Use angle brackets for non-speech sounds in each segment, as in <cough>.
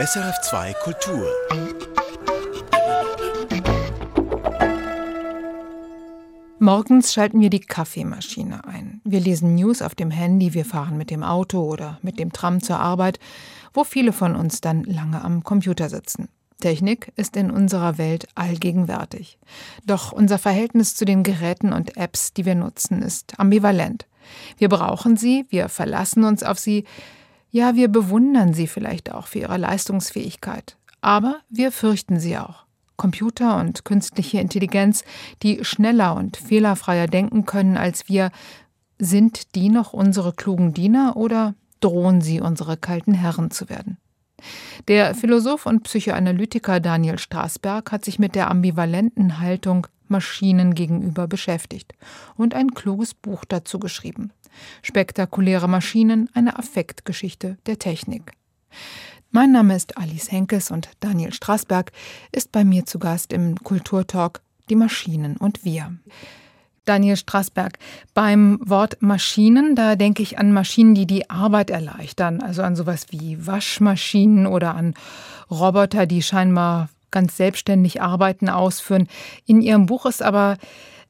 SRF2 Kultur. Morgens schalten wir die Kaffeemaschine ein. Wir lesen News auf dem Handy, wir fahren mit dem Auto oder mit dem Tram zur Arbeit, wo viele von uns dann lange am Computer sitzen. Technik ist in unserer Welt allgegenwärtig. Doch unser Verhältnis zu den Geräten und Apps, die wir nutzen, ist ambivalent. Wir brauchen sie, wir verlassen uns auf sie, ja, wir bewundern sie vielleicht auch für ihre Leistungsfähigkeit. Aber wir fürchten sie auch. Computer und künstliche Intelligenz, die schneller und fehlerfreier denken können als wir, sind die noch unsere klugen Diener oder drohen sie unsere kalten Herren zu werden? Der Philosoph und Psychoanalytiker Daniel Straßberg hat sich mit der ambivalenten Haltung Maschinen gegenüber beschäftigt und ein kluges Buch dazu geschrieben. Spektakuläre Maschinen, eine Affektgeschichte der Technik. Mein Name ist Alice Henkes und Daniel Straßberg ist bei mir zu Gast im Kulturtalk Die Maschinen und wir. Daniel Straßberg, beim Wort Maschinen, da denke ich an Maschinen, die die Arbeit erleichtern, also an sowas wie Waschmaschinen oder an Roboter, die scheinbar ganz selbstständig Arbeiten ausführen. In Ihrem Buch ist aber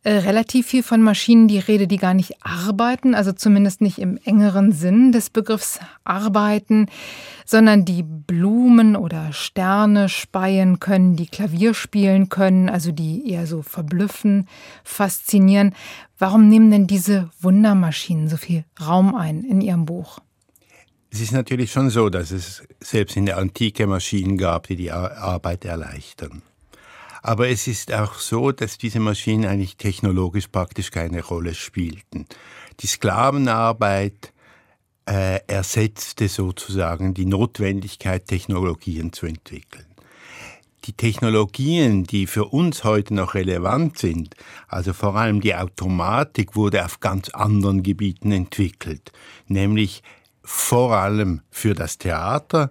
äh, relativ viel von Maschinen die Rede, die gar nicht arbeiten, also zumindest nicht im engeren Sinn des Begriffs arbeiten, sondern die Blumen oder Sterne speien können, die Klavier spielen können, also die eher so verblüffen, faszinieren. Warum nehmen denn diese Wundermaschinen so viel Raum ein in Ihrem Buch? Es ist natürlich schon so, dass es selbst in der Antike Maschinen gab, die die Arbeit erleichtern. Aber es ist auch so, dass diese Maschinen eigentlich technologisch praktisch keine Rolle spielten. Die Sklavenarbeit äh, ersetzte sozusagen die Notwendigkeit, Technologien zu entwickeln. Die Technologien, die für uns heute noch relevant sind, also vor allem die Automatik, wurde auf ganz anderen Gebieten entwickelt, nämlich vor allem für das Theater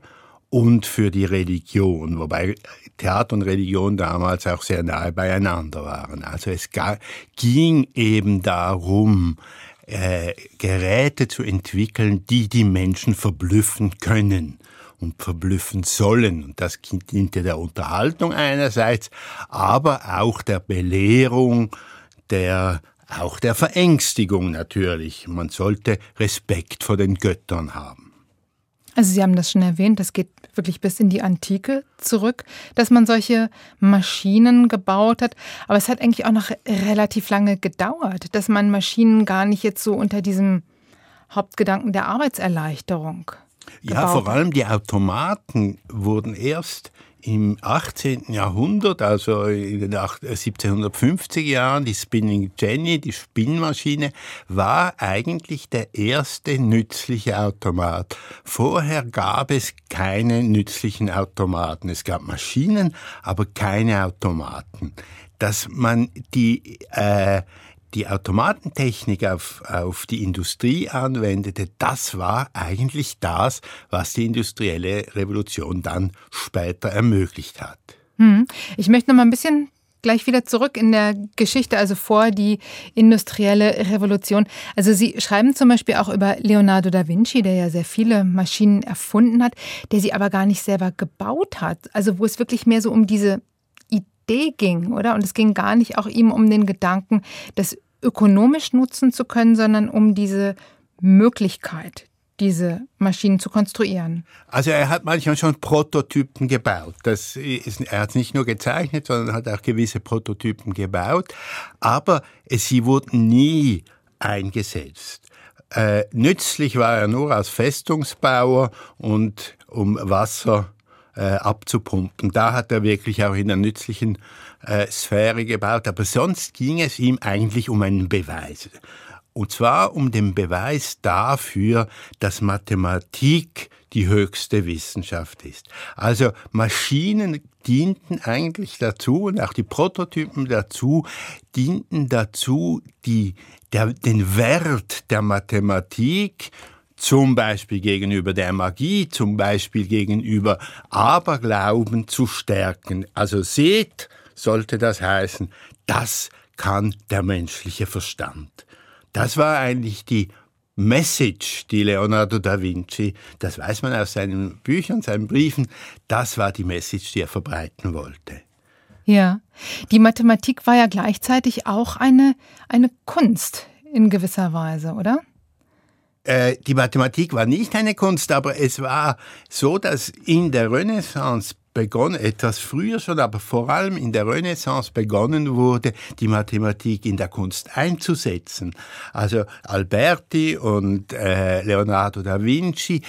und für die Religion, wobei Theater und Religion damals auch sehr nahe beieinander waren. Also es ging eben darum, äh, Geräte zu entwickeln, die die Menschen verblüffen können und verblüffen sollen. Und das diente der Unterhaltung einerseits, aber auch der Belehrung, der auch der Verängstigung natürlich. Man sollte Respekt vor den Göttern haben. Also Sie haben das schon erwähnt, das geht wirklich bis in die Antike zurück, dass man solche Maschinen gebaut hat. Aber es hat eigentlich auch noch relativ lange gedauert, dass man Maschinen gar nicht jetzt so unter diesem Hauptgedanken der Arbeitserleichterung. Ja, vor allem die Automaten wurden erst im 18. Jahrhundert, also in den 1750er äh, Jahren, die Spinning Jenny, die Spinnmaschine, war eigentlich der erste nützliche Automat. Vorher gab es keine nützlichen Automaten. Es gab Maschinen, aber keine Automaten. Dass man die äh, die Automatentechnik auf, auf die Industrie anwendete, das war eigentlich das, was die industrielle Revolution dann später ermöglicht hat. Hm. Ich möchte noch mal ein bisschen gleich wieder zurück in der Geschichte, also vor die industrielle Revolution. Also Sie schreiben zum Beispiel auch über Leonardo da Vinci, der ja sehr viele Maschinen erfunden hat, der sie aber gar nicht selber gebaut hat. Also wo es wirklich mehr so um diese Idee ging, oder? Und es ging gar nicht auch ihm um den Gedanken, das ökonomisch nutzen zu können, sondern um diese Möglichkeit, diese Maschinen zu konstruieren. Also er hat manchmal schon Prototypen gebaut. Das ist, er hat nicht nur gezeichnet, sondern hat auch gewisse Prototypen gebaut. Aber sie wurden nie eingesetzt. Äh, nützlich war er nur als Festungsbauer und um Wasser äh, abzupumpen. Da hat er wirklich auch in der nützlichen äh, Sphäre gebaut, aber sonst ging es ihm eigentlich um einen Beweis. Und zwar um den Beweis dafür, dass Mathematik die höchste Wissenschaft ist. Also Maschinen dienten eigentlich dazu und auch die Prototypen dazu, dienten dazu, die, der, den Wert der Mathematik zum Beispiel gegenüber der Magie, zum Beispiel gegenüber Aberglauben zu stärken. Also seht, sollte das heißen, das kann der menschliche Verstand. Das war eigentlich die Message, die Leonardo da Vinci, das weiß man aus seinen Büchern, seinen Briefen, das war die Message, die er verbreiten wollte. Ja, die Mathematik war ja gleichzeitig auch eine, eine Kunst in gewisser Weise, oder? Äh, die Mathematik war nicht eine Kunst, aber es war so, dass in der Renaissance begonnen, etwas früher schon, aber vor allem in der Renaissance begonnen wurde, die Mathematik in der Kunst einzusetzen. Also Alberti und äh, Leonardo da Vinci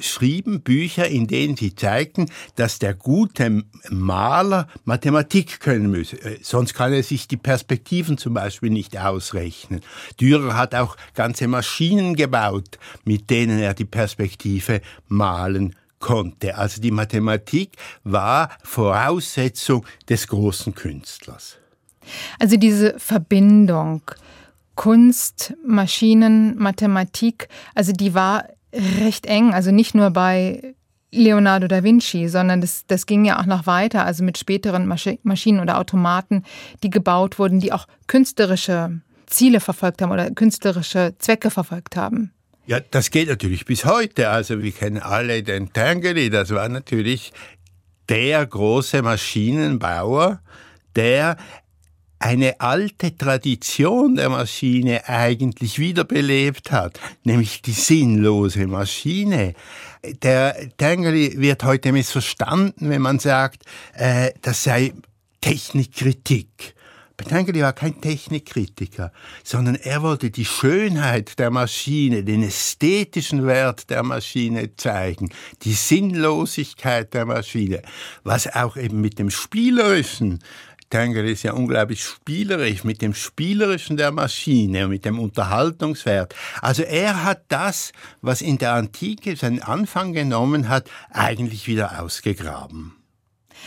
schrieben Bücher, in denen sie zeigten, dass der gute Maler Mathematik können müsse. Äh, sonst kann er sich die Perspektiven zum Beispiel nicht ausrechnen. Dürer hat auch ganze Maschinen gebaut, mit denen er die Perspektive malen konnte. Also die Mathematik war Voraussetzung des großen Künstlers. Also diese Verbindung Kunst, Maschinen, Mathematik, also die war recht eng, also nicht nur bei Leonardo da Vinci, sondern das, das ging ja auch noch weiter, also mit späteren Maschinen oder Automaten, die gebaut wurden, die auch künstlerische Ziele verfolgt haben oder künstlerische Zwecke verfolgt haben. Ja, das geht natürlich bis heute. Also wir kennen alle den Tangeli, das war natürlich der große Maschinenbauer, der eine alte Tradition der Maschine eigentlich wiederbelebt hat, nämlich die sinnlose Maschine. Der Tangeli wird heute missverstanden, wenn man sagt, äh, das sei Technikkritik. Petangeli war kein Technikkritiker, sondern er wollte die Schönheit der Maschine, den ästhetischen Wert der Maschine zeigen, die Sinnlosigkeit der Maschine, was auch eben mit dem Spielerischen Tanger ist ja unglaublich spielerisch mit dem Spielerischen der Maschine mit dem Unterhaltungswert. Also er hat das, was in der Antike seinen Anfang genommen hat, eigentlich wieder ausgegraben.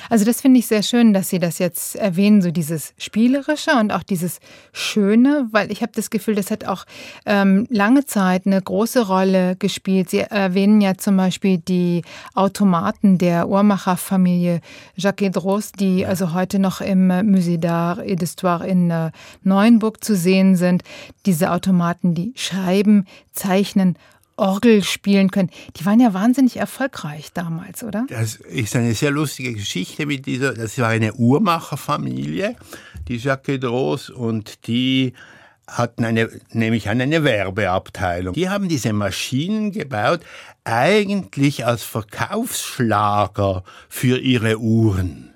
Also das finde ich sehr schön, dass Sie das jetzt erwähnen, so dieses Spielerische und auch dieses Schöne, weil ich habe das Gefühl, das hat auch ähm, lange Zeit eine große Rolle gespielt. Sie erwähnen ja zum Beispiel die Automaten der Uhrmacherfamilie Jacques Edros, die also heute noch im Musée d'Art et d'Histoire in äh, Neuenburg zu sehen sind. Diese Automaten, die schreiben, zeichnen Orgel spielen können. Die waren ja wahnsinnig erfolgreich damals, oder? Das ist eine sehr lustige Geschichte mit dieser, das war eine Uhrmacherfamilie, die Jacques Dros, und die hatten eine, nämlich eine Werbeabteilung. Die haben diese Maschinen gebaut, eigentlich als Verkaufsschlager für ihre Uhren.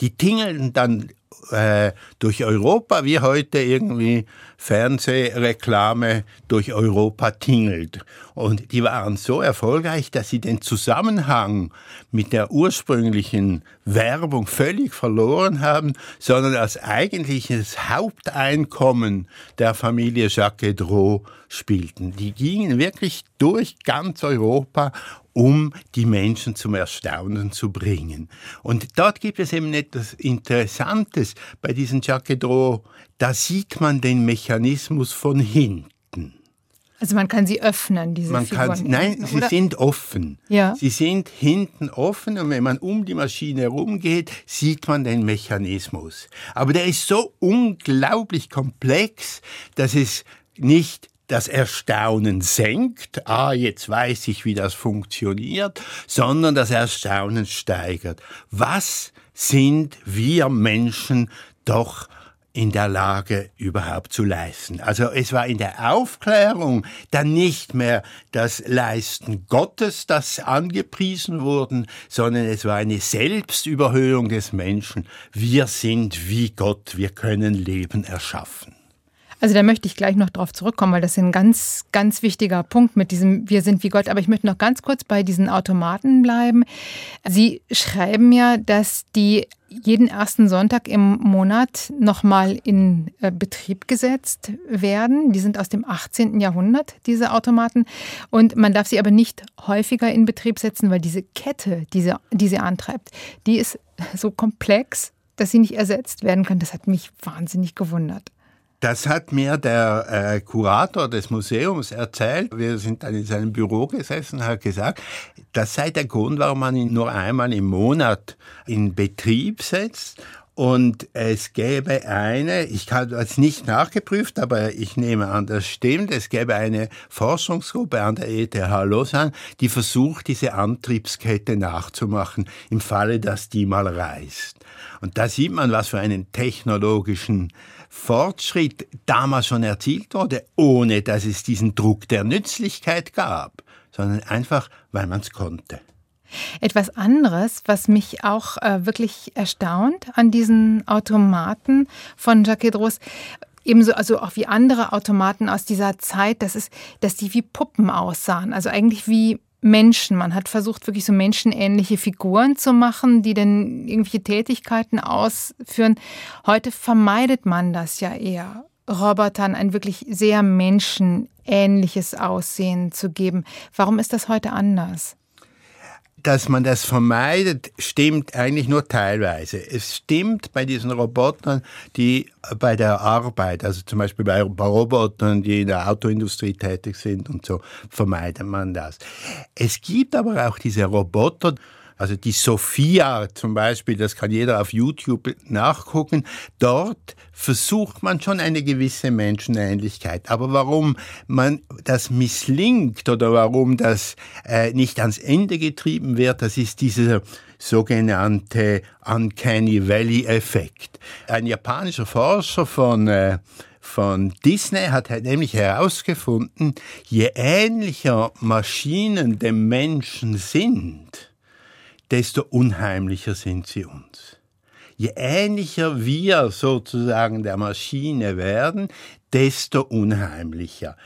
Die tingelten dann äh, durch Europa, wie heute irgendwie Fernsehreklame durch Europa tingelt. Und die waren so erfolgreich, dass sie den Zusammenhang mit der ursprünglichen Werbung völlig verloren haben, sondern als eigentliches Haupteinkommen der Familie Jacques Edreau spielten. Die gingen wirklich durch ganz Europa um die Menschen zum Erstaunen zu bringen. Und dort gibt es eben etwas Interessantes bei diesen Jacques Edreau. Da sieht man den Mechanismus von hinten. Also man kann sie öffnen, diese man Figuren. Kann, nein, oder? sie sind offen. Ja. Sie sind hinten offen und wenn man um die Maschine herumgeht, sieht man den Mechanismus. Aber der ist so unglaublich komplex, dass es nicht das Erstaunen senkt, ah, jetzt weiß ich, wie das funktioniert, sondern das Erstaunen steigert. Was sind wir Menschen doch in der Lage überhaupt zu leisten. Also es war in der Aufklärung dann nicht mehr das Leisten Gottes, das angepriesen wurden, sondern es war eine Selbstüberhöhung des Menschen. Wir sind wie Gott, wir können Leben erschaffen. Also da möchte ich gleich noch drauf zurückkommen, weil das ist ein ganz, ganz wichtiger Punkt mit diesem Wir sind wie Gott. Aber ich möchte noch ganz kurz bei diesen Automaten bleiben. Sie schreiben ja, dass die jeden ersten Sonntag im Monat nochmal in äh, Betrieb gesetzt werden. Die sind aus dem 18. Jahrhundert, diese Automaten. Und man darf sie aber nicht häufiger in Betrieb setzen, weil diese Kette, die sie, die sie antreibt, die ist so komplex, dass sie nicht ersetzt werden kann. Das hat mich wahnsinnig gewundert. Das hat mir der äh, Kurator des Museums erzählt. Wir sind dann in seinem Büro gesessen und hat gesagt, das sei der Grund, warum man ihn nur einmal im Monat in Betrieb setzt Und es gäbe eine, ich habe es nicht nachgeprüft, aber ich nehme an, das stimmt, es gäbe eine Forschungsgruppe an der ETH Lausanne, die versucht, diese Antriebskette nachzumachen, im Falle, dass die mal reißt. Und da sieht man, was für einen technologischen Fortschritt damals schon erzielt wurde, ohne dass es diesen Druck der Nützlichkeit gab, sondern einfach, weil man es konnte. Etwas anderes, was mich auch äh, wirklich erstaunt an diesen Automaten von Jacques Dros, ebenso also auch wie andere Automaten aus dieser Zeit, das ist, dass die wie Puppen aussahen, also eigentlich wie Menschen. Man hat versucht, wirklich so menschenähnliche Figuren zu machen, die dann irgendwelche Tätigkeiten ausführen. Heute vermeidet man das ja eher. Robotern ein wirklich sehr menschenähnliches Aussehen zu geben. Warum ist das heute anders? Dass man das vermeidet, stimmt eigentlich nur teilweise. Es stimmt bei diesen Robotern, die bei der Arbeit, also zum Beispiel bei Robotern, die in der Autoindustrie tätig sind und so, vermeidet man das. Es gibt aber auch diese Roboter, also die Sophia zum Beispiel, das kann jeder auf YouTube nachgucken. Dort versucht man schon eine gewisse Menschenähnlichkeit. Aber warum man das misslingt oder warum das äh, nicht ans Ende getrieben wird, das ist dieser sogenannte Uncanny Valley Effekt. Ein japanischer Forscher von äh, von Disney hat nämlich herausgefunden, je ähnlicher Maschinen dem Menschen sind, desto unheimlicher sind sie uns. Je ähnlicher wir sozusagen der Maschine werden, desto unheimlicher.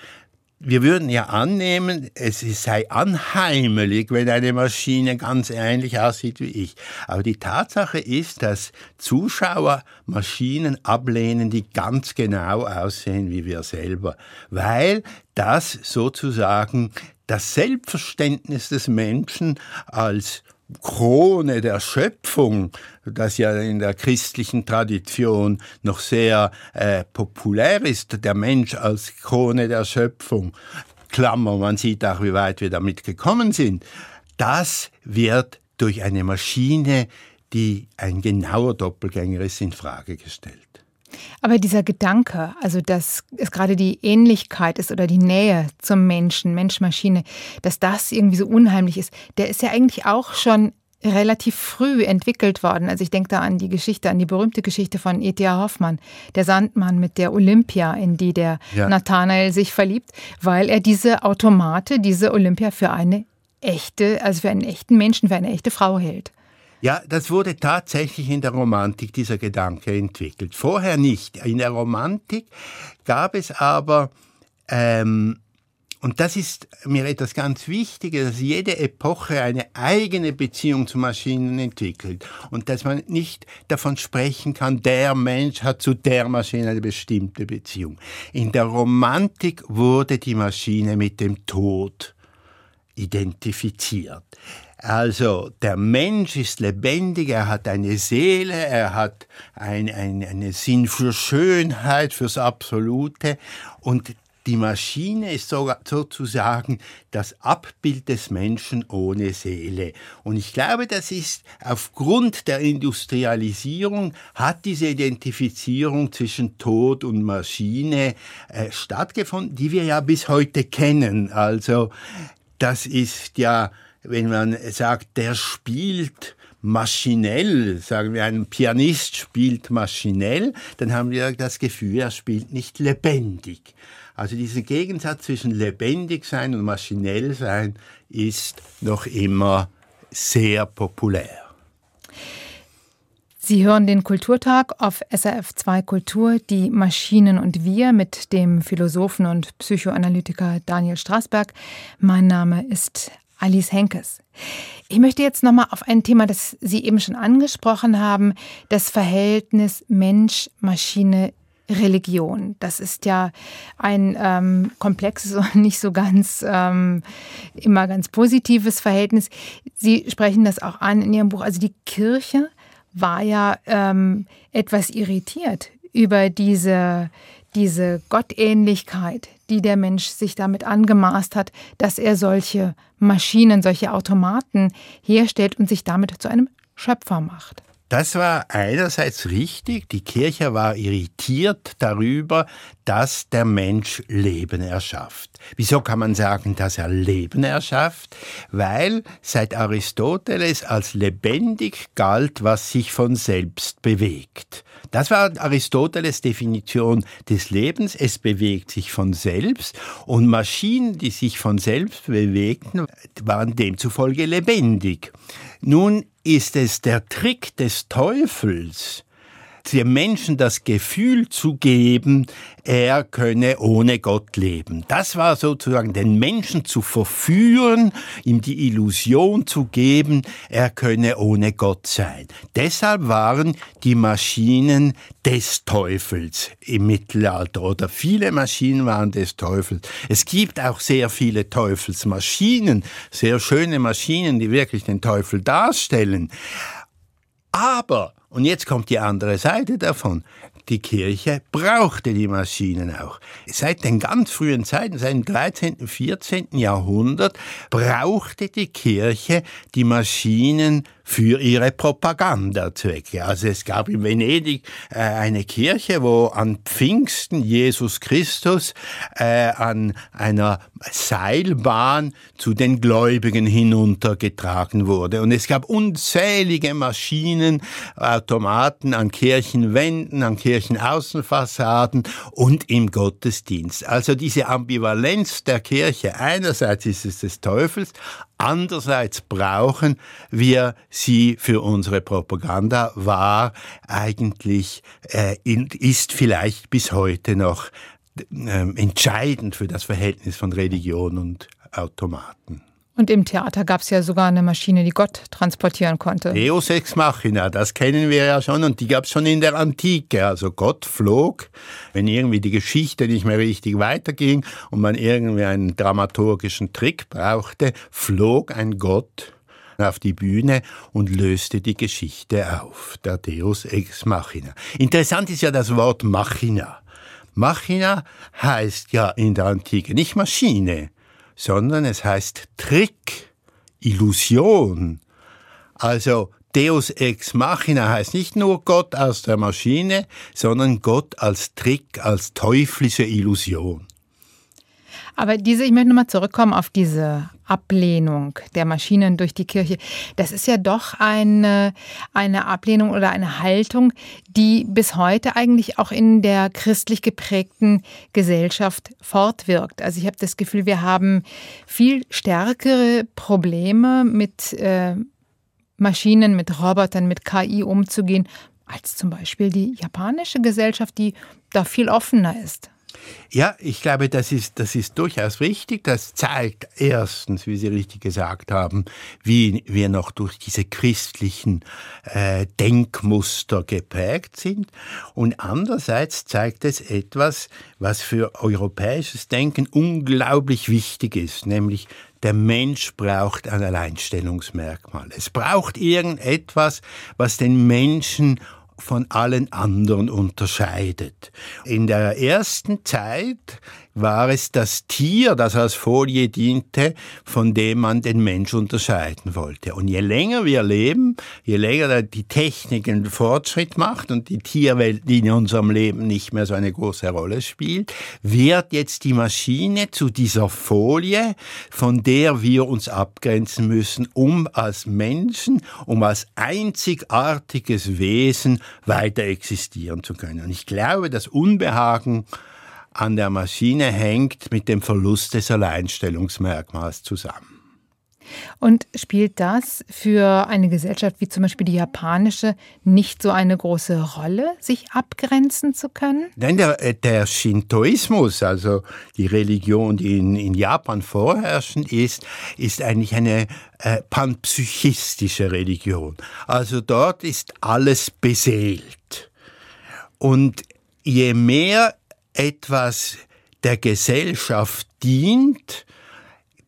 Wir würden ja annehmen, es sei anheimelig, wenn eine Maschine ganz ähnlich aussieht wie ich. Aber die Tatsache ist, dass Zuschauer Maschinen ablehnen, die ganz genau aussehen wie wir selber, weil das sozusagen das Selbstverständnis des Menschen als Krone der Schöpfung, das ja in der christlichen Tradition noch sehr äh, populär ist, der Mensch als Krone der Schöpfung, Klammer, man sieht auch, wie weit wir damit gekommen sind, das wird durch eine Maschine, die ein genauer Doppelgänger ist, in Frage gestellt. Aber dieser Gedanke, also dass es gerade die Ähnlichkeit ist oder die Nähe zum Menschen, Mensch-Maschine, dass das irgendwie so unheimlich ist, der ist ja eigentlich auch schon relativ früh entwickelt worden. Also ich denke da an die Geschichte, an die berühmte Geschichte von E.T.A. Hoffmann, der Sandmann mit der Olympia, in die der ja. Nathanael sich verliebt, weil er diese Automate, diese Olympia für eine echte, also für einen echten Menschen, für eine echte Frau hält. Ja, das wurde tatsächlich in der Romantik dieser Gedanke entwickelt. Vorher nicht. In der Romantik gab es aber, ähm, und das ist mir etwas ganz Wichtiges, dass jede Epoche eine eigene Beziehung zu Maschinen entwickelt und dass man nicht davon sprechen kann, der Mensch hat zu der Maschine eine bestimmte Beziehung. In der Romantik wurde die Maschine mit dem Tod identifiziert. Also der Mensch ist lebendig, er hat eine Seele, er hat ein, ein, einen Sinn für Schönheit, fürs Absolute und die Maschine ist sogar sozusagen das Abbild des Menschen ohne Seele. Und ich glaube, das ist aufgrund der Industrialisierung hat diese Identifizierung zwischen Tod und Maschine äh, stattgefunden, die wir ja bis heute kennen. Also das ist ja wenn man sagt, der spielt maschinell, sagen wir, ein Pianist spielt maschinell, dann haben wir das Gefühl, er spielt nicht lebendig. Also dieser Gegensatz zwischen lebendig sein und maschinell sein ist noch immer sehr populär. Sie hören den Kulturtag auf SRF 2 Kultur, die Maschinen und wir mit dem Philosophen und Psychoanalytiker Daniel Straßberg. Mein Name ist Alice Henkes. Ich möchte jetzt nochmal auf ein Thema, das Sie eben schon angesprochen haben, das Verhältnis Mensch-Maschine Religion. Das ist ja ein ähm, komplexes und <laughs> nicht so ganz ähm, immer ganz positives Verhältnis. Sie sprechen das auch an in Ihrem Buch. Also die Kirche war ja ähm, etwas irritiert über diese diese Gottähnlichkeit, die der Mensch sich damit angemaßt hat, dass er solche Maschinen, solche Automaten herstellt und sich damit zu einem Schöpfer macht. Das war einerseits richtig, die Kirche war irritiert darüber, dass der Mensch Leben erschafft. Wieso kann man sagen, dass er Leben erschafft? Weil seit Aristoteles als lebendig galt, was sich von selbst bewegt. Das war Aristoteles Definition des Lebens. Es bewegt sich von selbst und Maschinen, die sich von selbst bewegten, waren demzufolge lebendig. Nun ist es der Trick des Teufels, dem Menschen das Gefühl zu geben, er könne ohne Gott leben. Das war sozusagen den Menschen zu verführen, ihm die Illusion zu geben, er könne ohne Gott sein. Deshalb waren die Maschinen des Teufels im Mittelalter oder viele Maschinen waren des Teufels. Es gibt auch sehr viele Teufelsmaschinen, sehr schöne Maschinen, die wirklich den Teufel darstellen. Aber und jetzt kommt die andere Seite davon. Die Kirche brauchte die Maschinen auch. Seit den ganz frühen Zeiten, seit dem 13., 14. Jahrhundert, brauchte die Kirche die Maschinen für ihre Propagandazwecke. Also es gab in Venedig äh, eine Kirche, wo an Pfingsten Jesus Christus äh, an einer Seilbahn zu den Gläubigen hinuntergetragen wurde. Und es gab unzählige Maschinen, Automaten an Kirchenwänden, an Kirchenaußenfassaden und im Gottesdienst. Also diese Ambivalenz der Kirche, einerseits ist es des Teufels, Andererseits brauchen wir sie für unsere Propaganda, war eigentlich, äh, ist vielleicht bis heute noch äh, entscheidend für das Verhältnis von Religion und Automaten. Und im Theater gab es ja sogar eine Maschine, die Gott transportieren konnte. Deus ex machina, das kennen wir ja schon und die gab es schon in der Antike. Also Gott flog, wenn irgendwie die Geschichte nicht mehr richtig weiterging und man irgendwie einen dramaturgischen Trick brauchte, flog ein Gott auf die Bühne und löste die Geschichte auf. Der Deus ex machina. Interessant ist ja das Wort machina. Machina heißt ja in der Antike nicht Maschine, sondern es heißt Trick, Illusion. Also Deus ex machina heißt nicht nur Gott aus der Maschine, sondern Gott als Trick, als teuflische Illusion. Aber diese, ich möchte nochmal zurückkommen auf diese Ablehnung der Maschinen durch die Kirche. Das ist ja doch eine, eine Ablehnung oder eine Haltung, die bis heute eigentlich auch in der christlich geprägten Gesellschaft fortwirkt. Also ich habe das Gefühl, wir haben viel stärkere Probleme mit äh, Maschinen, mit Robotern, mit KI umzugehen, als zum Beispiel die japanische Gesellschaft, die da viel offener ist. Ja, ich glaube, das ist, das ist durchaus richtig. Das zeigt erstens, wie Sie richtig gesagt haben, wie wir noch durch diese christlichen äh, Denkmuster geprägt sind. Und andererseits zeigt es etwas, was für europäisches Denken unglaublich wichtig ist, nämlich der Mensch braucht ein Alleinstellungsmerkmal. Es braucht irgendetwas, was den Menschen von allen anderen unterscheidet. In der ersten Zeit war es das Tier, das als Folie diente, von dem man den Mensch unterscheiden wollte. Und je länger wir leben, je länger die Technik einen Fortschritt macht und die Tierwelt in unserem Leben nicht mehr so eine große Rolle spielt, wird jetzt die Maschine zu dieser Folie, von der wir uns abgrenzen müssen, um als Menschen, um als einzigartiges Wesen weiter existieren zu können. Und ich glaube, das Unbehagen an der Maschine hängt mit dem Verlust des Alleinstellungsmerkmals zusammen. Und spielt das für eine Gesellschaft wie zum Beispiel die japanische nicht so eine große Rolle, sich abgrenzen zu können? Nein, der, äh, der Shintoismus, also die Religion, die in, in Japan vorherrschend ist, ist eigentlich eine äh, panpsychistische Religion. Also dort ist alles beseelt. Und je mehr etwas der Gesellschaft dient,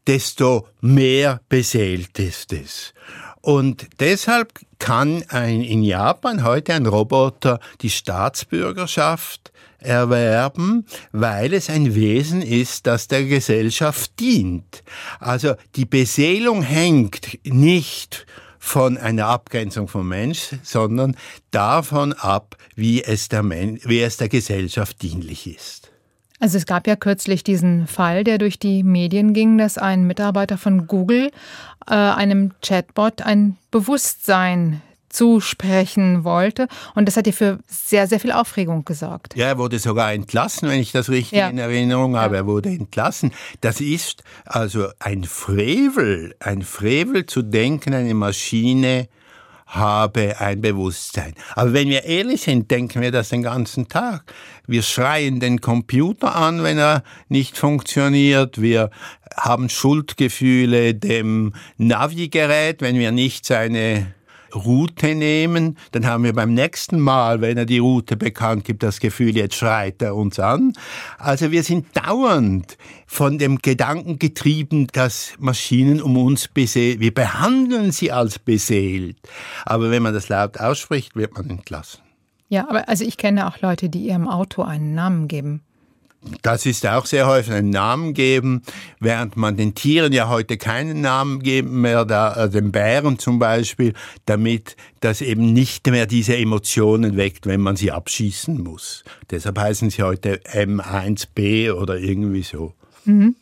desto mehr beseelt ist es. Und deshalb kann ein, in Japan heute ein Roboter die Staatsbürgerschaft erwerben, weil es ein Wesen ist, das der Gesellschaft dient. Also die Beseelung hängt nicht von einer Abgrenzung vom Mensch, sondern davon ab, wie es der, Men wie es der Gesellschaft dienlich ist. Also es gab ja kürzlich diesen Fall, der durch die Medien ging, dass ein Mitarbeiter von Google äh, einem Chatbot ein Bewusstsein zusprechen wollte. Und das hat ja für sehr, sehr viel Aufregung gesorgt. Ja, er wurde sogar entlassen, wenn ich das richtig ja. in Erinnerung habe. Ja. Er wurde entlassen. Das ist also ein Frevel, ein Frevel zu denken, eine Maschine habe ein Bewusstsein. Aber wenn wir ehrlich sind, denken wir das den ganzen Tag. Wir schreien den Computer an, wenn er nicht funktioniert. Wir haben Schuldgefühle dem Navigerät, wenn wir nicht seine Route nehmen, dann haben wir beim nächsten Mal, wenn er die Route bekannt gibt, das Gefühl, jetzt schreit er uns an. Also wir sind dauernd von dem Gedanken getrieben, dass Maschinen um uns beseelt, wir behandeln sie als beseelt. Aber wenn man das laut ausspricht, wird man entlassen. Ja, aber also ich kenne auch Leute, die ihrem Auto einen Namen geben. Das ist auch sehr häufig einen Namen geben, während man den Tieren ja heute keinen Namen geben mehr, da, äh, den Bären zum Beispiel, damit das eben nicht mehr diese Emotionen weckt, wenn man sie abschießen muss. Deshalb heißen sie heute M1B oder irgendwie so. Mhm.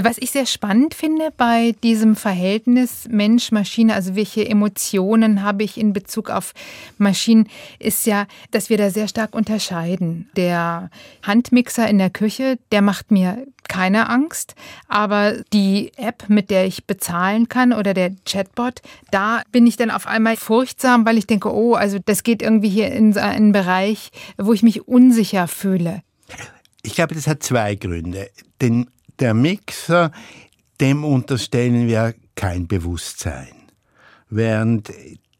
Was ich sehr spannend finde bei diesem Verhältnis Mensch-Maschine, also welche Emotionen habe ich in Bezug auf Maschinen, ist ja, dass wir da sehr stark unterscheiden. Der Handmixer in der Küche, der macht mir keine Angst, aber die App, mit der ich bezahlen kann oder der Chatbot, da bin ich dann auf einmal furchtsam, weil ich denke, oh, also das geht irgendwie hier in einen Bereich, wo ich mich unsicher fühle. Ich glaube, das hat zwei Gründe. Denn der Mixer, dem unterstellen wir kein Bewusstsein. Während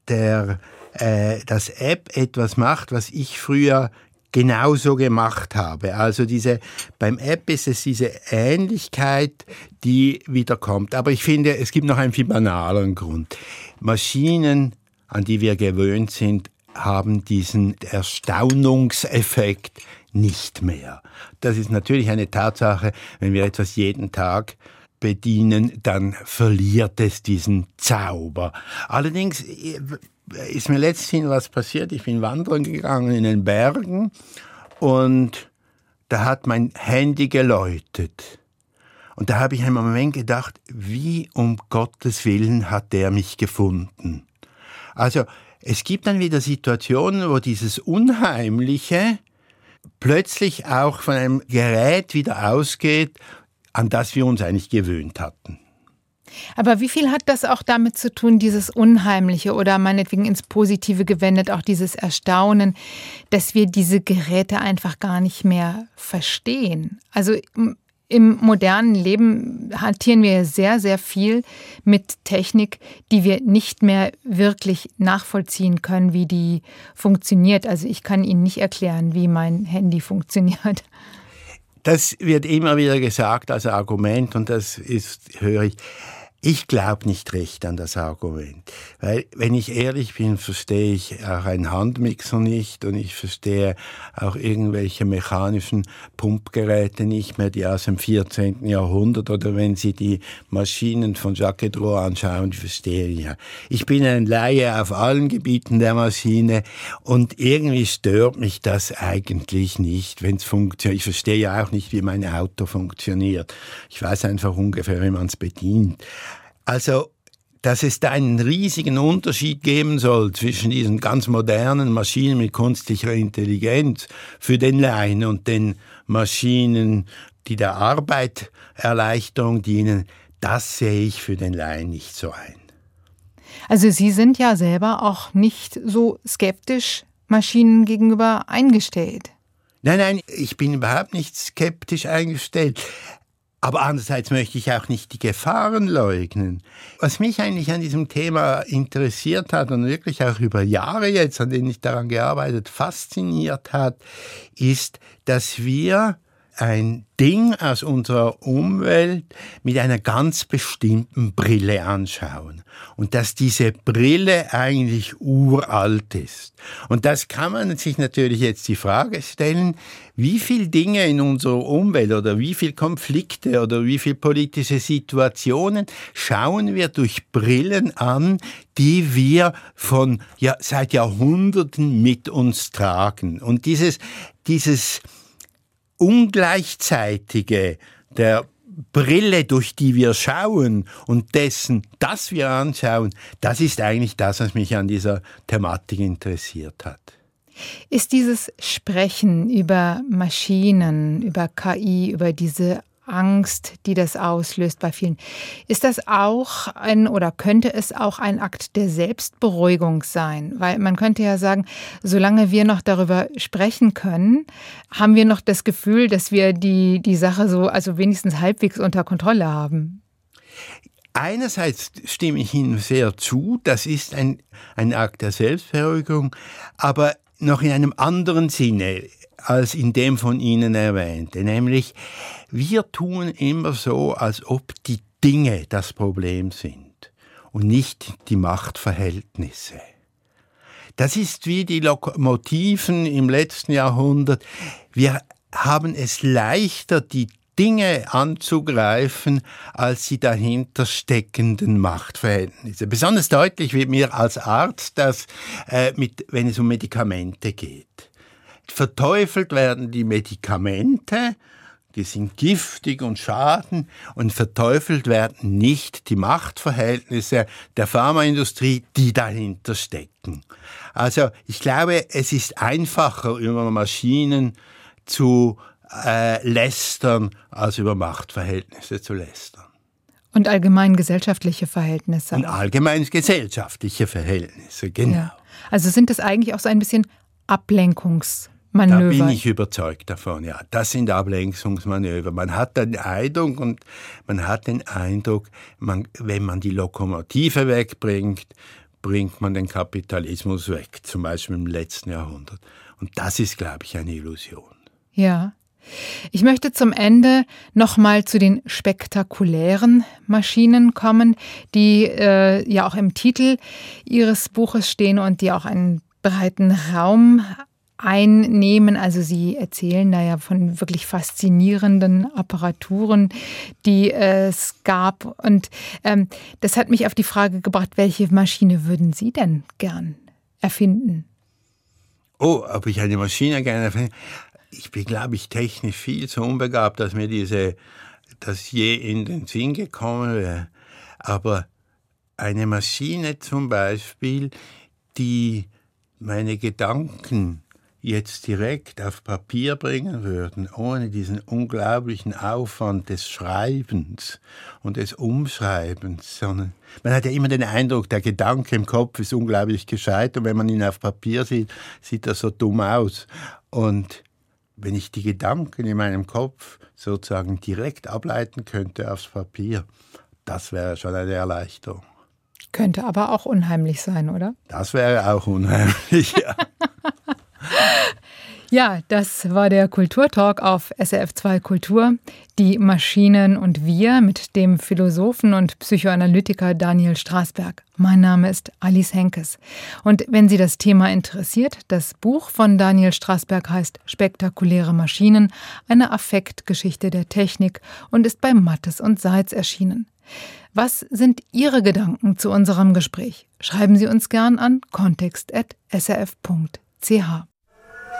der, äh, das App etwas macht, was ich früher genauso gemacht habe. Also diese, beim App ist es diese Ähnlichkeit, die wiederkommt. Aber ich finde, es gibt noch einen viel banaleren Grund. Maschinen, an die wir gewöhnt sind, haben diesen Erstaunungseffekt nicht mehr. Das ist natürlich eine Tatsache, wenn wir etwas jeden Tag bedienen, dann verliert es diesen Zauber. Allerdings äh, ist mir letztens was passiert. Ich bin wandern gegangen in den Bergen und da hat mein Handy geläutet. Und da habe ich einen Moment gedacht, wie um Gottes Willen hat der mich gefunden? Also es gibt dann wieder Situationen, wo dieses Unheimliche plötzlich auch von einem Gerät wieder ausgeht, an das wir uns eigentlich gewöhnt hatten. Aber wie viel hat das auch damit zu tun, dieses Unheimliche oder meinetwegen ins Positive gewendet, auch dieses Erstaunen, dass wir diese Geräte einfach gar nicht mehr verstehen? Also im modernen Leben hantieren wir sehr, sehr viel mit Technik, die wir nicht mehr wirklich nachvollziehen können, wie die funktioniert. Also ich kann Ihnen nicht erklären, wie mein Handy funktioniert. Das wird immer wieder gesagt als Argument und das ist, höre ich, ich glaube nicht recht an das Argument, weil wenn ich ehrlich bin, verstehe ich auch einen Handmixer nicht und ich verstehe auch irgendwelche mechanischen Pumpgeräte nicht mehr, die aus dem 14. Jahrhundert oder wenn Sie die Maschinen von Jacques Drouot anschauen, die verstehe ich ja. Ich bin ein Laie auf allen Gebieten der Maschine und irgendwie stört mich das eigentlich nicht, wenn es funktioniert. Ich verstehe ja auch nicht, wie mein Auto funktioniert. Ich weiß einfach ungefähr, wie man es bedient. Also, dass es da einen riesigen Unterschied geben soll zwischen diesen ganz modernen Maschinen mit künstlicher Intelligenz für den Laien und den Maschinen, die der Arbeit Erleichterung dienen, das sehe ich für den Laien nicht so ein. Also Sie sind ja selber auch nicht so skeptisch Maschinen gegenüber eingestellt. Nein, nein, ich bin überhaupt nicht skeptisch eingestellt. Aber andererseits möchte ich auch nicht die Gefahren leugnen. Was mich eigentlich an diesem Thema interessiert hat und wirklich auch über Jahre jetzt, an denen ich daran gearbeitet, fasziniert hat, ist, dass wir ein Ding aus unserer Umwelt mit einer ganz bestimmten Brille anschauen. Und dass diese Brille eigentlich uralt ist. Und das kann man sich natürlich jetzt die Frage stellen, wie viele Dinge in unserer Umwelt oder wie viele Konflikte oder wie viele politische Situationen schauen wir durch Brillen an, die wir von ja, seit Jahrhunderten mit uns tragen. Und dieses, dieses Ungleichzeitige der Brille, durch die wir schauen und dessen, das wir anschauen, das ist eigentlich das, was mich an dieser Thematik interessiert hat. Ist dieses Sprechen über Maschinen, über KI, über diese Angst, die das auslöst bei vielen. Ist das auch ein oder könnte es auch ein Akt der Selbstberuhigung sein? Weil man könnte ja sagen, solange wir noch darüber sprechen können, haben wir noch das Gefühl, dass wir die, die Sache so, also wenigstens halbwegs unter Kontrolle haben. Einerseits stimme ich Ihnen sehr zu, das ist ein, ein Akt der Selbstberuhigung, aber noch in einem anderen Sinne als in dem von Ihnen erwähnte, nämlich wir tun immer so, als ob die Dinge das Problem sind und nicht die Machtverhältnisse. Das ist wie die Lokomotiven im letzten Jahrhundert. Wir haben es leichter, die Dinge anzugreifen, als die dahinter steckenden Machtverhältnisse. Besonders deutlich wird mir als Arzt das, äh, mit, wenn es um Medikamente geht verteufelt werden die Medikamente, die sind giftig und schaden und verteufelt werden nicht die Machtverhältnisse der Pharmaindustrie, die dahinter stecken. Also ich glaube, es ist einfacher über Maschinen zu äh, lästern, als über Machtverhältnisse zu lästern. Und allgemein gesellschaftliche Verhältnisse. Und allgemein gesellschaftliche Verhältnisse, genau. Ja. Also sind das eigentlich auch so ein bisschen Ablenkungs Manöver. Da bin ich überzeugt davon, ja. Das sind Ablenkungsmanöver. Man hat den Eindruck und man hat den Eindruck, man, wenn man die Lokomotive wegbringt, bringt man den Kapitalismus weg, zum Beispiel im letzten Jahrhundert. Und das ist, glaube ich, eine Illusion. Ja. Ich möchte zum Ende nochmal zu den spektakulären Maschinen kommen, die äh, ja auch im Titel Ihres Buches stehen und die auch einen breiten Raum einnehmen. Also Sie erzählen da ja von wirklich faszinierenden Apparaturen, die es gab. Und ähm, das hat mich auf die Frage gebracht, welche Maschine würden Sie denn gern erfinden? Oh, ob ich eine Maschine gerne erfinde? Ich bin, glaube ich, technisch viel zu unbegabt, dass mir diese, das je in den Sinn gekommen wäre. Aber eine Maschine zum Beispiel, die meine Gedanken jetzt direkt auf Papier bringen würden, ohne diesen unglaublichen Aufwand des Schreibens und des Umschreibens, sondern man hat ja immer den Eindruck, der Gedanke im Kopf ist unglaublich gescheit und wenn man ihn auf Papier sieht, sieht er so dumm aus. Und wenn ich die Gedanken in meinem Kopf sozusagen direkt ableiten könnte aufs Papier, das wäre schon eine Erleichterung. Könnte aber auch unheimlich sein, oder? Das wäre auch unheimlich, <laughs> ja. Ja, das war der Kulturtalk auf SRF2 Kultur. Die Maschinen und wir mit dem Philosophen und Psychoanalytiker Daniel Straßberg. Mein Name ist Alice Henkes. Und wenn Sie das Thema interessiert, das Buch von Daniel Straßberg heißt Spektakuläre Maschinen, eine Affektgeschichte der Technik und ist bei Mattes und Seitz erschienen. Was sind Ihre Gedanken zu unserem Gespräch? Schreiben Sie uns gern an kontext.srf.ch.